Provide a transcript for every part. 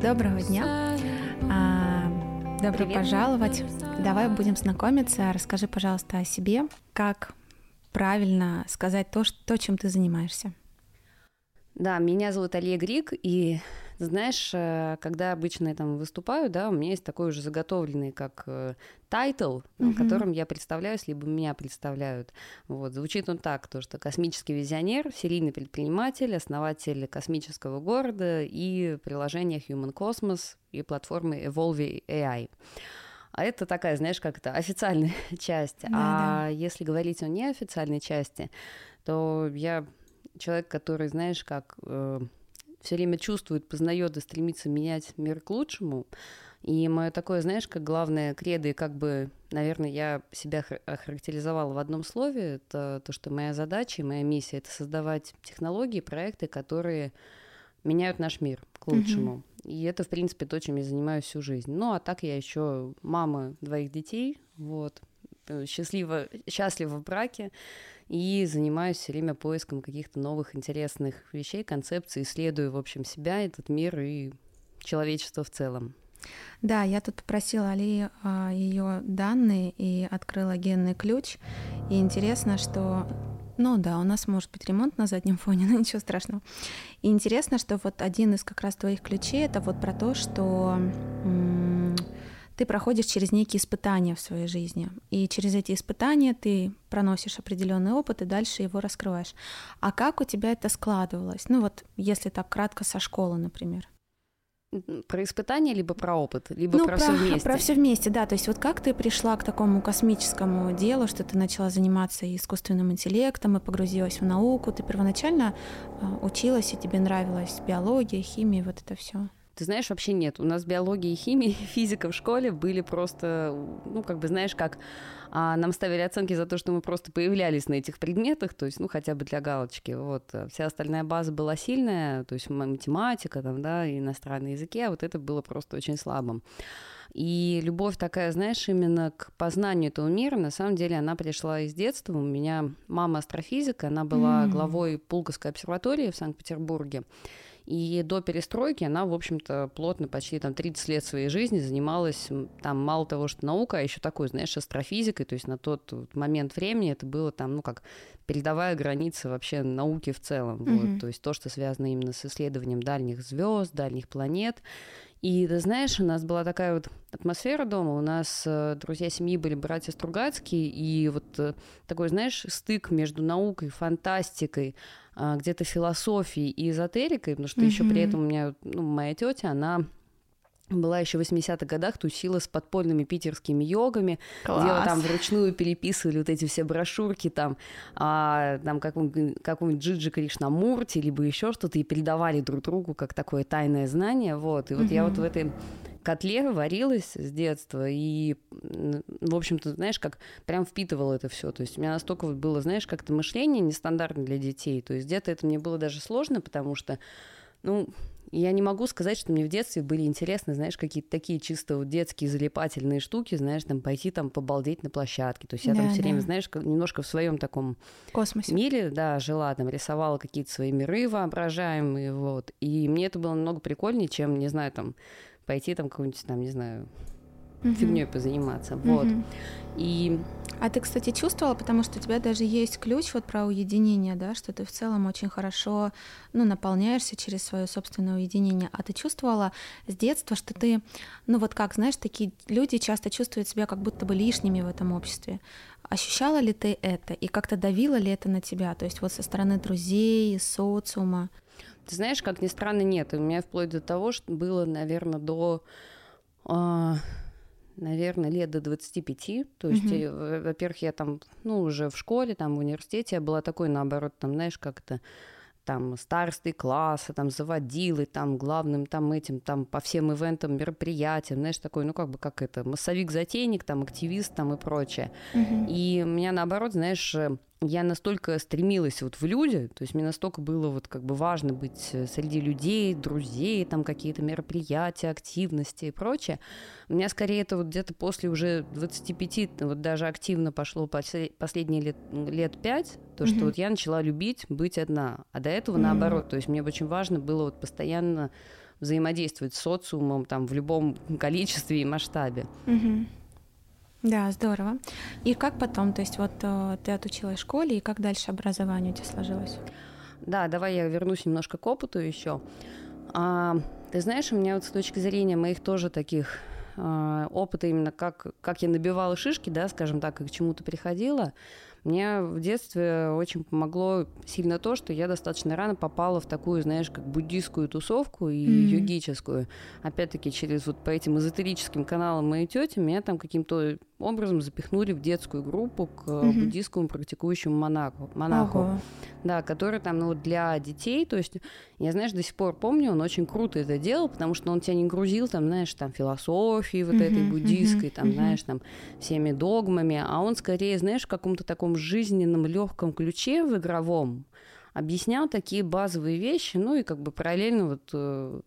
Доброго дня. А, добро Привет. пожаловать. Давай будем знакомиться. Расскажи, пожалуйста, о себе. Как правильно сказать то, что, то, чем ты занимаешься? Да, меня зовут Алия Грик, и знаешь, э, когда обычно я там выступаю, да, у меня есть такой уже заготовленный как э, title, Мгм. которым я представляюсь, либо меня представляют. Вот, звучит он так, то, что космический визионер, серийный предприниматель, основатель космического города и приложения Human Cosmos и платформы Evolve AI. А это такая, знаешь, как это официальная часть. Да-да. А если говорить о неофициальной части, то я человек, который, знаешь, как все время чувствует, познает и стремится менять мир к лучшему. И мое такое, знаешь, как главное кредо, и как бы, наверное, я себя хар- охарактеризовала в одном слове, это то, что моя задача и моя миссия — это создавать технологии, проекты, которые меняют наш мир к лучшему. И это, в принципе, то, чем я занимаюсь всю жизнь. Ну, а так я еще мама двоих детей, вот, э, счастлива, счастлива в браке и занимаюсь все время поиском каких-то новых интересных вещей, концепций, исследую, в общем, себя, этот мир и человечество в целом. Да, я тут попросила Али ее данные и открыла генный ключ. И интересно, что... Ну да, у нас может быть ремонт на заднем фоне, но ничего страшного. И интересно, что вот один из как раз твоих ключей это вот про то, что м, ты проходишь через некие испытания в своей жизни. И через эти испытания ты проносишь определенный опыт и дальше его раскрываешь. А как у тебя это складывалось? Ну вот, если так кратко со школы, например. Про испытания, либо про опыт, либо ну, про, все вместе. Про все вместе, да. То есть вот как ты пришла к такому космическому делу, что ты начала заниматься искусственным интеллектом, и погрузилась в науку. Ты первоначально а, училась, и тебе нравилась биология, химия, вот это все. Ты знаешь, вообще нет. У нас биология и химия, физика в школе были просто, ну, как бы, знаешь, как а, нам ставили оценки за то, что мы просто появлялись на этих предметах, то есть, ну, хотя бы для галочки. Вот. А Вся остальная база была сильная, то есть математика, там, да, иностранные языки, а вот это было просто очень слабым. И любовь такая, знаешь, именно к познанию этого мира, на самом деле, она пришла из детства. У меня мама астрофизика, она была главой Пулковской обсерватории в Санкт-Петербурге. И до перестройки она, в общем-то, плотно почти там 30 лет своей жизни занималась там мало того, что наука, а еще такой, знаешь, астрофизикой. То есть на тот момент времени это было там, ну, как передовая граница вообще науки в целом. Мгм. Вот, то есть то, что связано именно с исследованием дальних звезд, дальних планет. И ты знаешь, у нас была такая вот атмосфера дома, у нас э, друзья семьи были братья Стругацкие, и вот э, такой, знаешь, стык между наукой, фантастикой, а, где-то философией и эзотерикой, потому что еще при этом у меня ну, моя тетя, она была еще в 80-х годах, тусила с подпольными питерскими йогами, где вот там вручную переписывали вот эти все брошюрки, там, а, там какого-нибудь, какого-нибудь Джиджи Кришнамурти, либо еще что-то, и передавали друг другу как такое тайное знание, вот, и вот я Мгм. вот в этой котле варилась с детства и, в общем-то, знаешь, как прям впитывала это все. То есть у меня настолько вот было, знаешь, как-то мышление нестандартное для детей. То есть где-то это мне было даже сложно, потому что, ну, я не могу сказать, что мне в детстве были интересны, знаешь, какие-то такие чисто вот детские залипательные штуки, знаешь, там пойти там побалдеть на площадке. То есть я там Да, все время, да. знаешь, как- немножко в своем таком космосе. мире, да, жила, там рисовала какие-то свои миры воображаемые, вот. И мне это было намного прикольнее, чем, не знаю, там пойти там какую-нибудь, там, не знаю, Мгм. фигней позаниматься, вот. И А ты, кстати, чувствовала, потому что у тебя даже есть ключ вот про уединение, да, что ты в целом очень хорошо, ну, наполняешься через свое собственное уединение. А ты чувствовала с детства, что ты, ну, вот как, знаешь, такие люди часто чувствуют себя как будто бы лишними в этом обществе. Ощущала ли ты это и как-то давило ли это на тебя? То есть вот со стороны друзей, социума. Ты знаешь, как ни странно, нет. У меня вплоть до того, что было, наверное, до, а, наверное, лет до 25. То есть, во- во-первых, я там, ну, уже в школе, там, в университете я была такой, наоборот, там, знаешь, как это там старостой класса, там заводилы, там главным там этим, там по всем ивентам, мероприятиям, знаешь, такой, ну как бы как это, массовик-затейник, там активист там и прочее. Мгм. И меня наоборот, знаешь, э, я настолько стремилась вот в люди, то есть мне настолько было вот как бы важно быть э, среди людей, друзей, там какие-то мероприятия, активности и прочее. У меня скорее это вот где-то после уже 25, вот даже активно пошло последние лет, лет 5, то, что mm-hmm. вот я начала любить быть одна, а до этого mm-hmm. наоборот, то есть мне очень важно было вот постоянно взаимодействовать с социумом там в любом количестве и масштабе. Mm-hmm. Да, здорово. И как потом, то есть вот э, ты отучилась в школе, и как дальше образование у тебя сложилось? Да, давай я вернусь немножко к опыту еще. А, ты знаешь, у меня вот с точки зрения моих тоже таких а, опыта именно как, как я набивала шишки, да, скажем так, и к чему-то приходила, мне в детстве очень помогло сильно то, что я достаточно рано попала в такую, знаешь, как буддийскую тусовку и mm-hmm. йогическую. Опять-таки, через вот по этим эзотерическим каналам моей тети меня там каким-то образом запихнули в детскую группу к mm-hmm. буддийскому практикующему монаху, монаху да, который там ну, для детей, то есть я, знаешь, до сих пор помню, он очень круто это делал, потому что он тебя не грузил там, знаешь, там философией вот mm-hmm. этой буддийской, mm-hmm. там, mm-hmm. знаешь, там всеми догмами, а он скорее, знаешь, в каком-то таком жизненном легком ключе в игровом объяснял такие базовые вещи, ну и как бы параллельно вот э,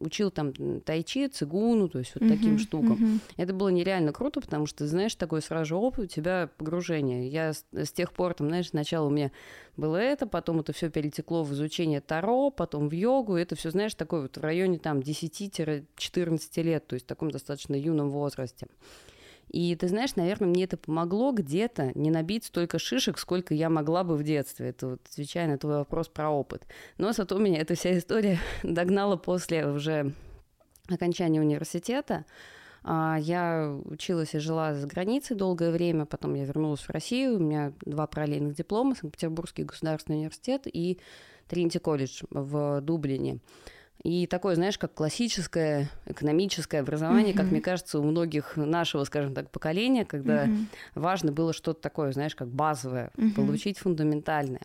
учил там тайчи, цигуну, то есть вот uh-huh, таким штукам. Uh-huh. Это было нереально круто, потому что, знаешь, такой сразу же опыт, у тебя погружение. Я с, с тех пор, там, знаешь, сначала у меня было это, потом это все перетекло в изучение Таро, потом в йогу, это все, знаешь, такое вот в районе там 10-14 лет, то есть в таком достаточно юном возрасте. И ты знаешь, наверное, мне это помогло где-то не набить столько шишек, сколько я могла бы в детстве. Это вот отвечая на твой вопрос про опыт. Но зато меня эта вся история догнала после уже окончания университета. А, я училась и жила за границей долгое время, потом я вернулась в Россию, у меня два параллельных диплома, Санкт-Петербургский государственный университет и Тринити колледж в Дублине. И такое, знаешь, как классическое экономическое образование, mm-hmm. как мне кажется, у многих нашего, скажем так, поколения, когда mm-hmm. важно было что-то такое, знаешь, как базовое, mm-hmm. получить фундаментальное.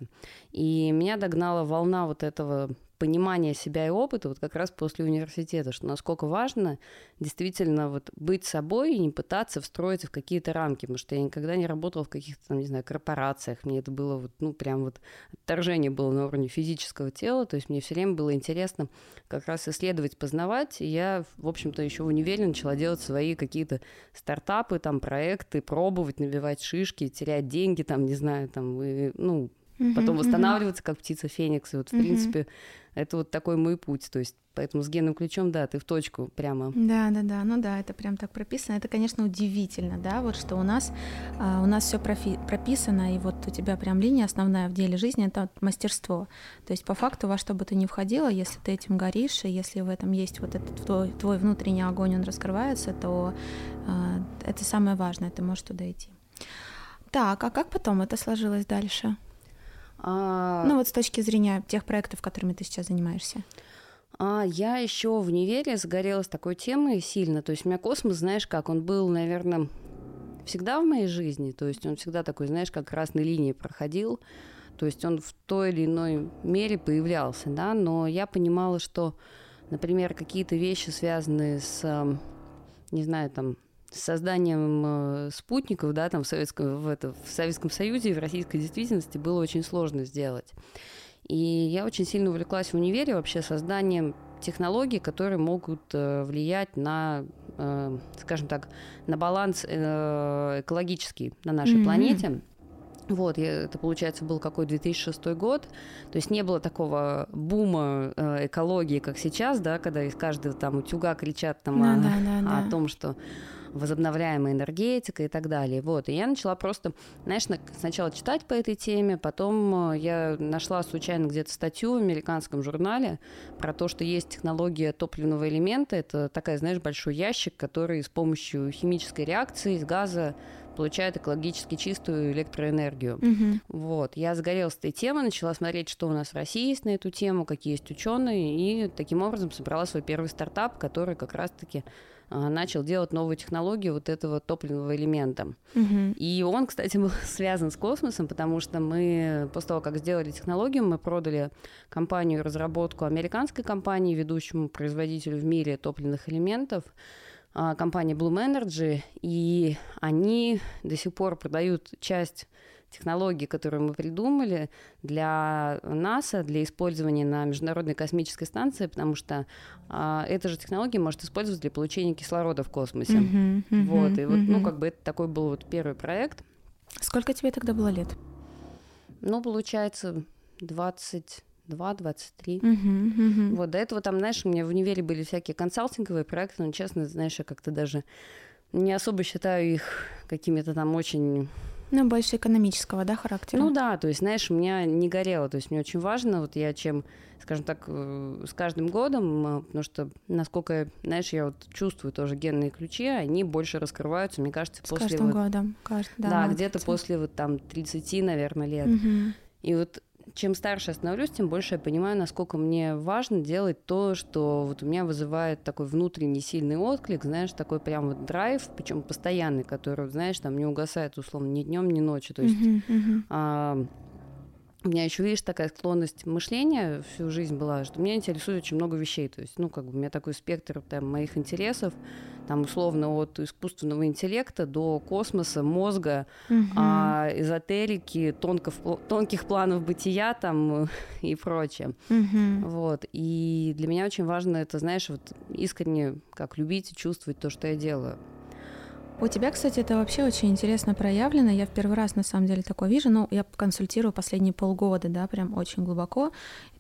И меня догнала волна вот этого понимание себя и опыта вот как раз после университета, что насколько важно действительно вот быть собой и не пытаться встроиться в какие-то рамки, потому что я никогда не работала в каких-то там, не знаю, корпорациях, мне это было вот, ну, прям вот отторжение было на уровне физического тела, то есть мне все время было интересно как раз исследовать, познавать, и я, в общем-то, еще в универе начала делать свои какие-то стартапы, там, проекты, пробовать, набивать шишки, терять деньги, там, не знаю, там, и, ну, потом восстанавливаться, как птица Феникс. И вот, в принципе, это вот такой мой путь. То есть поэтому с генным ключом, да, ты в точку прямо. Да, да, да. Ну да, это прям так прописано. Это, конечно, удивительно, да, вот что у нас а, у нас все профи- прописано, и вот у тебя прям линия основная в деле жизни это мастерство. То есть по факту во что бы ты ни входила, если ты этим горишь, и если в этом есть вот этот твой, твой внутренний огонь, он раскрывается, то а, это самое важное, ты можешь туда идти. Так, а как потом это сложилось дальше? А... Ну вот с точки зрения тех проектов, которыми ты сейчас занимаешься. А я еще в универе загорелась такой темой сильно. То есть у меня космос, знаешь, как он был, наверное, всегда в моей жизни. То есть он всегда такой, знаешь, как красной линии проходил. То есть он в той или иной мере появлялся, да. Но я понимала, что, например, какие-то вещи, связанные с, не знаю, там, с созданием э, спутников, да, там в Советском, в, это, в Советском Союзе и в российской действительности было очень сложно сделать. И я очень сильно увлеклась в универе вообще созданием технологий, которые могут э, влиять на, э, скажем так, на баланс экологический на нашей mm-hmm. планете. Вот, это, получается, был какой 2006 год. То есть не было такого бума э, экологии, как сейчас, да, когда из каждого там утюга кричат там да, о, да, да, о том, что возобновляемая энергетика и так далее. Вот, и я начала просто, знаешь, сначала читать по этой теме, потом э, я нашла случайно где-то статью в американском журнале про то, что есть технология топливного элемента. Это такая, знаешь, большой ящик, который с помощью химической реакции из газа получает экологически чистую электроэнергию. Угу. Вот. Я загорелась этой темой, начала смотреть, что у нас в России есть на эту тему, какие есть ученые, и таким образом собрала свой первый стартап, который как раз-таки начал делать новую технологию вот этого топливного элемента. Угу. И он, кстати, был связан с космосом, потому что мы после того, как сделали технологию, мы продали компанию разработку американской компании, ведущему производителю в мире топливных элементов, а, компания Bloom Energy, и они до сих пор продают часть технологии, которые мы придумали для НАСА, для использования на Международной космической станции, потому что а, эта же технология может использоваться для получения кислорода в космосе. Мгм, мгм, вот, и вот, ну, мгм. как бы это такой был вот первый проект. Сколько тебе тогда было лет? Ну, получается, 22-23. Мгм, мгм. Вот, до этого там, знаешь, у меня в универе были всякие консалтинговые проекты, но, честно, знаешь, я как-то даже не особо считаю их какими-то там очень... Ну, больше экономического, да, характера? Ну да, то есть, знаешь, у меня не горело, то есть мне очень важно, вот я чем, скажем так, э, с каждым годом, э, потому что, насколько, знаешь, я вот чувствую тоже генные ключи, они больше раскрываются, мне кажется, С после каждым вот, годом. кажд- да, да, где-то после вот там 30, наверное, лет. Мгм. И вот чем старше становлюсь, тем больше я понимаю, насколько мне важно делать то, что вот у меня вызывает такой внутренний сильный отклик, знаешь, такой прям вот драйв, причем постоянный, который, знаешь, там не угасает условно ни днем, ни ночью. То есть Мгм, мгм. а, у меня еще, видишь, такая склонность мышления всю жизнь была, что меня интересует очень много вещей. То есть, ну, как бы у меня такой спектр там, моих интересов, там, условно, от искусственного интеллекта до космоса, мозга, Мгм. а, эзотерики, тонков, тонких планов бытия там и прочее. Мгм. Вот. И для меня очень важно это, знаешь, вот искренне как любить и чувствовать то, что я делаю. У тебя, кстати, это вообще очень интересно проявлено. Я в первый раз, на самом деле, такое вижу. Ну, я консультирую последние полгода, да, прям очень глубоко.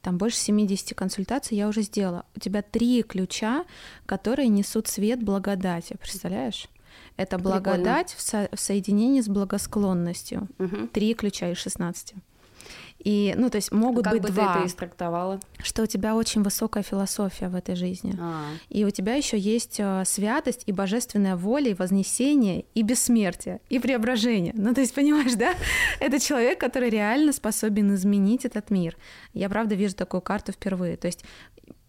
Там больше 70 консультаций я уже сделала. У тебя три ключа, которые несут свет благодати. Представляешь? Это Прикольно. благодать в, со- в соединении с благосклонностью. Мгм. Три ключа из 16. И, ну, то есть могут как быть бы два, ты это истрактовала? что у тебя очень высокая философия в этой жизни. А, И у тебя еще есть э, святость и божественная воля, и вознесение, и бессмертие, и преображение. Ну, то есть, понимаешь, да? Это человек, который реально способен изменить этот мир. Я, правда, вижу такую карту впервые. То есть,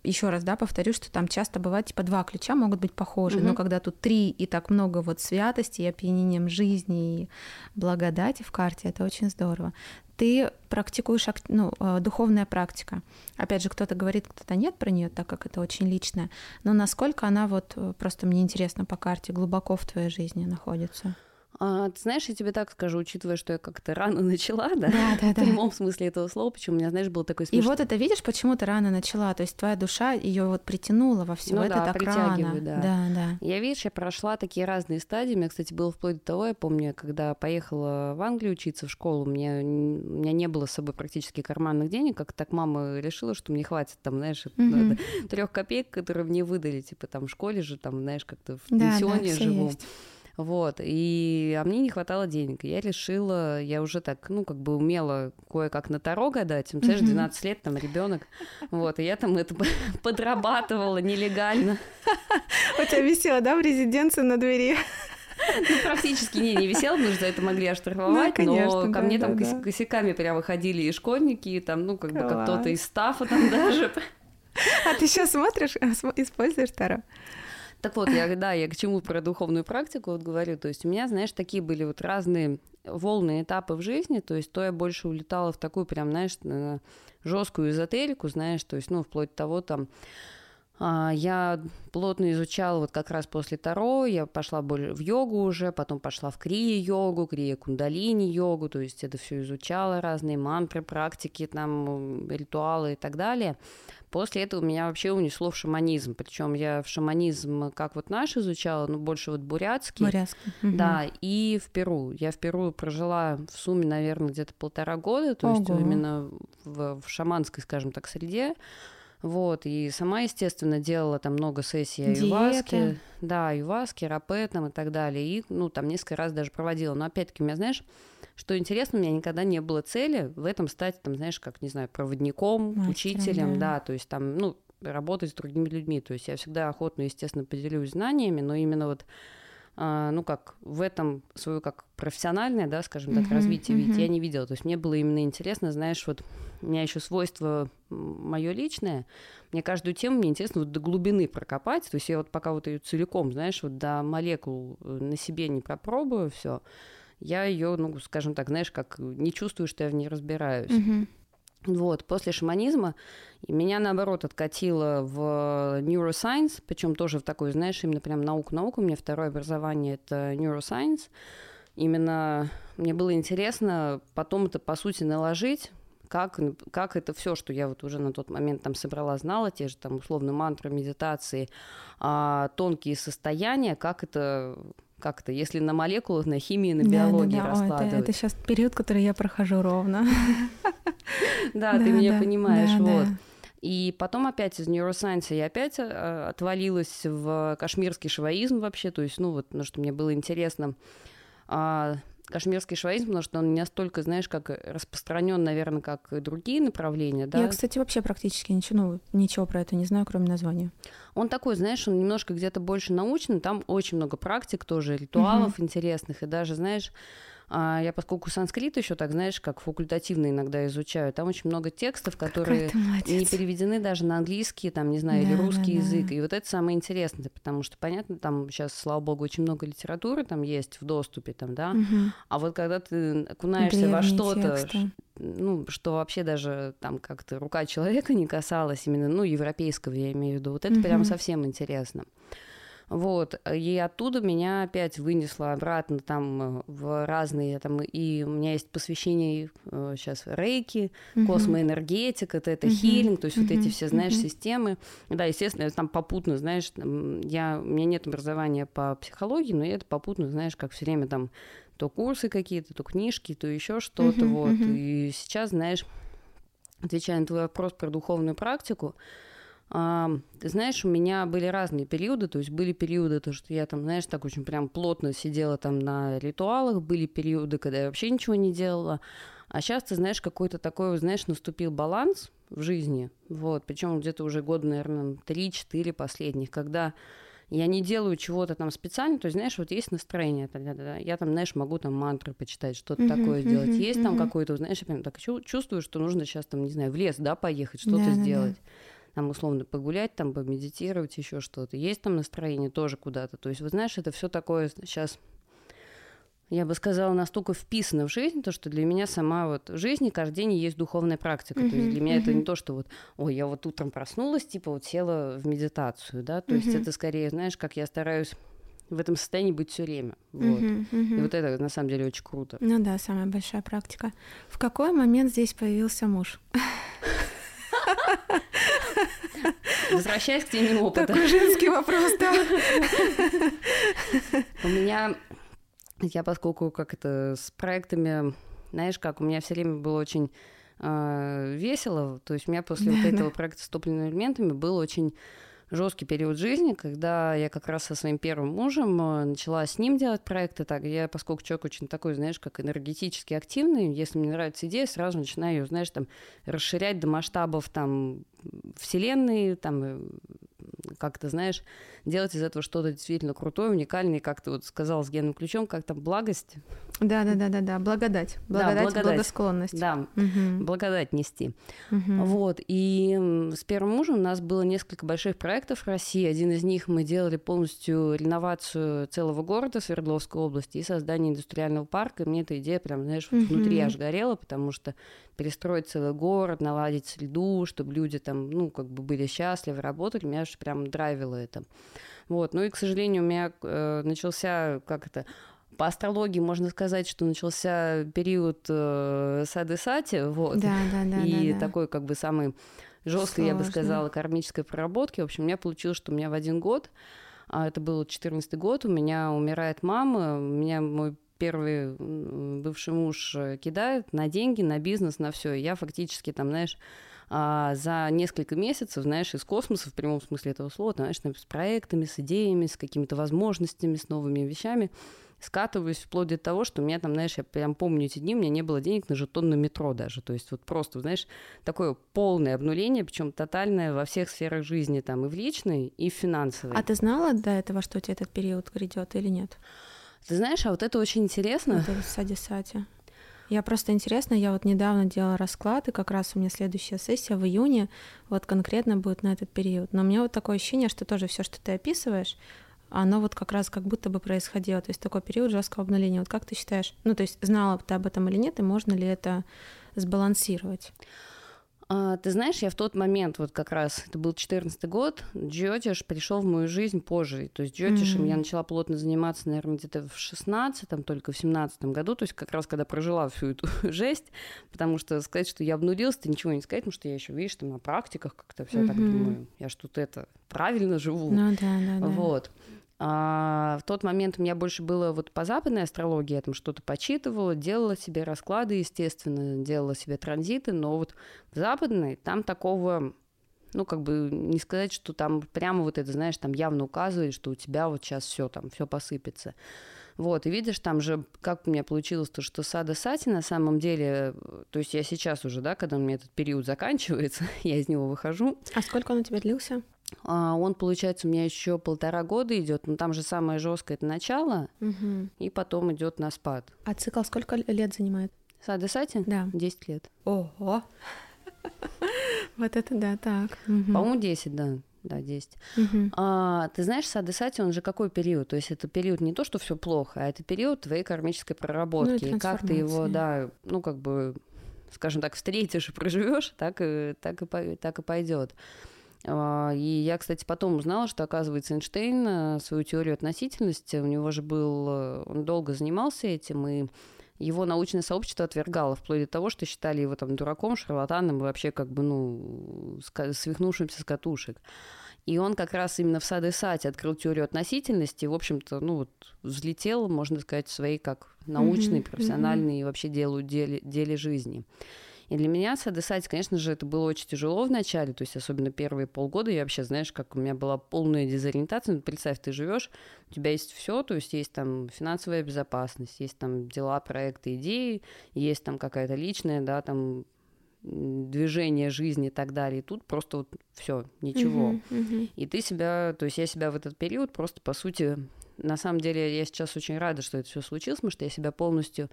еще раз, да, повторю, что там часто бывает, типа, два ключа могут быть похожи, но Мгм. когда тут три и так много вот святости и опьянением жизни и благодати в карте, это очень здорово. Ты практикуешь ак- ну, э, духовная практика. Опять же, кто-то говорит, кто-то нет про нее, так как это очень личное. Но насколько она вот э, просто мне интересно по карте глубоко в твоей жизни находится? А, ты знаешь, я тебе так скажу, учитывая, что я как-то рано начала, да, Да, да, в прямом смысле этого слова, почему у меня, знаешь, был такой И смешной... вот это видишь, почему ты рано начала, то есть твоя душа ее вот притянула во все Ну это да, так рано. да. да, да. Я, видишь, я прошла такие разные стадии. У меня, кстати, было вплоть до того, я помню, когда поехала в Англию учиться в школу, у меня, у меня не было с собой практически карманных денег, как так мама решила, что мне хватит там, знаешь, Мгм. трех копеек, которые мне выдали, типа там в школе же, там, знаешь, как-то в Да, да, пенсионе всё живу. есть. Вот, и, а мне не хватало денег. Я решила, я уже так, ну, как бы умела кое-как на Таро гадать. Знаешь, Мгм. 12 лет, там, ребенок. Вот, и я там это подрабатывала нелегально. У тебя висело, да, в резиденции на двери? Ну, практически не, не висела, потому что за это могли оштрафовать, Ну, конечно, но ко да, мне да, там да. косяками прямо ходили и школьники, и там, ну, как бы как Класс. кто-то из стафа там даже. А ты сейчас смотришь, э, используешь Таро? Так вот, я, да, я к чему про духовную практику вот говорю. То есть у меня, знаешь, такие были вот разные волны, этапы в жизни. То есть то я больше улетала в такую прям, знаешь, жесткую эзотерику, знаешь, то есть, ну, вплоть до того там, а, я плотно изучала вот как раз после Таро, я пошла в йогу уже, потом пошла в крия-йогу, крия-кундалини-йогу, то есть это все изучала, разные мантры, практики, там, ритуалы и так далее. После этого меня вообще унесло в шаманизм, причем я в шаманизм как вот наш изучала, но больше вот бурятский. Бурятский. Мгм. Да, и в Перу. Я в Перу прожила в сумме, наверное, где-то полтора года, то есть Ого. именно в, в шаманской, скажем так, среде. Вот, и сама, естественно, делала там много сессий аюваски. Да, аюваски, рапе там и так далее. И, ну, там несколько раз даже проводила. Но, опять-таки, у меня, знаешь, что интересно, у меня никогда не было цели в этом стать, там, знаешь, как, не знаю, проводником, Мастером, учителем, да. да, то есть там, ну, работать с другими людьми. То есть я всегда охотно, естественно, поделюсь знаниями, но именно вот а, ну как в этом свое как профессиональное, да, скажем так, развитие мгм. я не видела. То есть мне было именно интересно, знаешь, вот у меня еще свойство мое личное, мне каждую тему мне интересно вот до глубины прокопать. То есть я вот пока вот ее целиком, знаешь, вот до молекул э, на себе не пропробую все, я ее, ну, скажем так, знаешь, как не чувствую, что я в ней разбираюсь. Мгм. Вот, после шаманизма меня, наоборот, откатило в neuroscience, причем тоже в такой, знаешь, именно прям наука-наука. У меня второе образование — это neuroscience. именно мне было интересно потом это, по сути, наложить как, как это все, что я вот уже на тот момент там собрала, знала, те же там условно мантры, медитации, а, тонкие состояния, как это как это, если на молекулах, на химии, на биологии да, да, да. раскладывать. О, это, это сейчас период, который я прохожу ровно. Да, ты меня понимаешь, вот. И потом опять из нейросайенса я опять э, отвалилась в кашмирский шваизм вообще, то есть, ну вот, потому что мне было интересно а, кашмирский шваизм, потому что он не настолько, знаешь, как распространен, наверное, как и другие направления. Да? Я, кстати, вообще практически ничего, ну, ничего про это не знаю, кроме названия. Он такой, знаешь, он немножко где-то больше научный, там очень много практик тоже, ритуалов угу. интересных, и даже, знаешь, а я, поскольку санскрит еще так, знаешь, как факультативно иногда изучаю, там очень много текстов, которые не переведены даже на английский, там, не знаю, да, или русский да, язык. Да. И вот это самое интересное, потому что, понятно, там сейчас, слава богу, очень много литературы там есть в доступе, там, да. Угу. А вот когда ты окунаешься Древние во что-то, ну, что вообще даже там как-то рука человека не касалась, именно, ну, европейского, я имею в виду, вот это угу. прям совсем интересно. Вот, и оттуда меня опять вынесло обратно там э, в разные, там, и у меня есть посвящение сейчас э, рейки, uh-huh. космоэнергетика, это, это uh-huh. хилинг, то есть uh-huh. вот эти все, знаешь, uh-huh. системы. Да, естественно, там попутно, знаешь, я, у меня нет образования по психологии, но я это попутно, знаешь, как все время там то курсы какие-то, то книжки, то еще что-то, uh-huh, вот. Uh-huh. И сейчас, знаешь, отвечая на твой вопрос про духовную практику, ты знаешь, у меня были разные периоды, то есть были периоды, то, что я там, знаешь, так очень прям плотно сидела там на ритуалах, были периоды, когда я вообще ничего не делала, а сейчас, ты знаешь, какой-то такой, знаешь, наступил баланс в жизни, вот, причем где-то уже год, наверное, 3-4 последних, когда я не делаю чего-то там специально, то есть, знаешь, вот есть настроение, тогда, я там, знаешь, могу там мантры почитать, что-то uh-huh, такое uh-huh, сделать. Есть uh-huh. там какой-то, знаешь, я прям так чувствую, что нужно сейчас там, не знаю, в лес, да, поехать, что-то да, сделать. Да, да там условно погулять, там помедитировать, еще что-то. Есть там настроение тоже куда-то. То есть, вы знаешь, это все такое сейчас я бы сказала, настолько вписано в жизнь, то, что для меня сама вот в жизни каждый день есть духовная практика. Uh-huh, то есть для меня uh-huh. это не то, что вот, ой, я вот утром проснулась, типа вот села в медитацию, да, то uh-huh. есть это скорее, знаешь, как я стараюсь в этом состоянии быть все время. Вот. Uh-huh, uh-huh. И вот это на самом деле очень круто. Ну да, самая большая практика. В какой момент здесь появился муж? Возвращаясь к теме опыта. Такой женский вопрос, да. У меня, я поскольку как это с проектами, знаешь, как у меня все время было очень э, весело, то есть у меня после вот этого проекта с топливными элементами был очень жесткий период жизни, когда я как раз со своим первым мужем э, начала с ним делать проекты. Так, я, поскольку человек очень такой, знаешь, как энергетически активный, если мне нравится идея, сразу начинаю ее, знаешь, там, расширять до масштабов там вселенной, там, э, как-то, знаешь, делать из этого что-то действительно крутое, уникальное, как ты вот сказал с генным ключом, как там благость. Да, да, да, да, да, благодать, благодать, да, благодать. благосклонность. Да, угу. благодать нести. Угу. Вот, и с первым мужем у нас было несколько больших проектов в России. Один из них мы делали полностью реновацию целого города Свердловской области и создание индустриального парка. И мне эта идея прям, знаешь, угу. внутри аж горела, потому что перестроить целый город, наладить среду, чтобы люди там, ну, как бы были счастливы, работали, меня же прям драйвило это. Вот, ну и, к сожалению, у меня э, начался, как это, по астрологии можно сказать, что начался период э, сады-сати, вот, да, да, да, и да, да. такой как бы самый жесткий, я бы сказала, кармической проработки. В общем, у меня получилось, что у меня в один год, а это был 14 год, у меня умирает мама, у меня мой первый бывший муж э, кидает на деньги, на бизнес, на все. Я фактически там, знаешь, а, за несколько месяцев, знаешь, из космоса, в прямом смысле этого слова, знаешь, с проектами, с идеями, с какими-то возможностями, с новыми вещами, скатываюсь вплоть до того, что у меня там, знаешь, я прям помню эти дни, у меня не было денег на жетон на метро даже. То есть вот просто, знаешь, такое полное обнуление, причем тотальное во всех сферах жизни, там и в личной, и в финансовой. А ты знала до этого, что у тебя этот период грядет или нет? Ты знаешь, а вот это очень интересно. Это сади-сати. Я просто интересно, я вот недавно делала расклад, и как раз у меня следующая сессия в июне вот конкретно будет на этот период. Но у меня вот такое ощущение, что тоже все, что ты описываешь, оно вот как раз как будто бы происходило. То есть такой период жесткого обнуления. Вот как ты считаешь, ну то есть знала ты об этом или нет, и можно ли это сбалансировать? А, ты знаешь, я в тот момент, вот как раз, это был 14 год, джиотиш пришел в мою жизнь позже. То есть джиотишем Мгм. я начала плотно заниматься, наверное, где-то в 16-м, только в 17 году, то есть как раз когда прожила всю эту жесть, потому что сказать, что я обнулилась, ты ничего не сказать, потому что я еще, видишь, там на практиках как-то все так Мгм. думаю, я тут это правильно живу. Ну да, да, да. Вот. А в тот момент у меня больше было вот по западной астрологии, я там что-то почитывала, делала себе расклады, естественно, делала себе транзиты, но вот в западной там такого, ну, как бы не сказать, что там прямо вот это, знаешь, там явно указывает, что у тебя вот сейчас все там, все посыпется. Вот, и видишь, там же, как у меня получилось, то, что сада сати на самом деле, то есть я сейчас уже, да, когда у меня этот период заканчивается, я из него выхожу, А сколько он у тебя длился? А, Он, получается, у меня еще полтора года идет, но там же самое жесткое это начало, Мгм. и потом идет на спад. А цикл сколько лет занимает? Сады Сати? Да. 10 лет. Ого. Вот это да, так. По-моему, 10, да. Да, 10. Мгм. А, ты знаешь, сады Сати, он же какой период? То есть это период не то, что все плохо, а это период твоей кармической проработки. и как ты его, да, ну, как бы, скажем так, встретишь и проживешь, так и, так и, так и пойдет. А, И я, кстати, потом узнала, что, оказывается, Эйнштейн э, свою теорию относительности, у него же был, э, он долго занимался этим, и его научное сообщество отвергало, вплоть до того, что считали его там дураком, шарлатаном и вообще как бы, ну, свихнувшимся с катушек. И он как раз именно в Саде Сати открыл теорию относительности и, в общем-то, ну вот взлетел, можно сказать, в своей как научной, профессиональной и вообще делу, деле, деле жизни. И для меня Сати, конечно же, это было очень тяжело в начале, то есть особенно первые полгода я вообще, знаешь, как у меня была полная дезориентация. Ну, представь, ты живешь, у тебя есть все, то есть есть там финансовая безопасность, есть там дела, проекты, идеи, есть там какая-то личная, да, там движение жизни и так далее. И тут просто вот все, ничего. Мгм, мгм. И ты себя, то есть я себя в этот период просто, по сути, на самом деле я сейчас очень рада, что это все случилось, потому что я себя полностью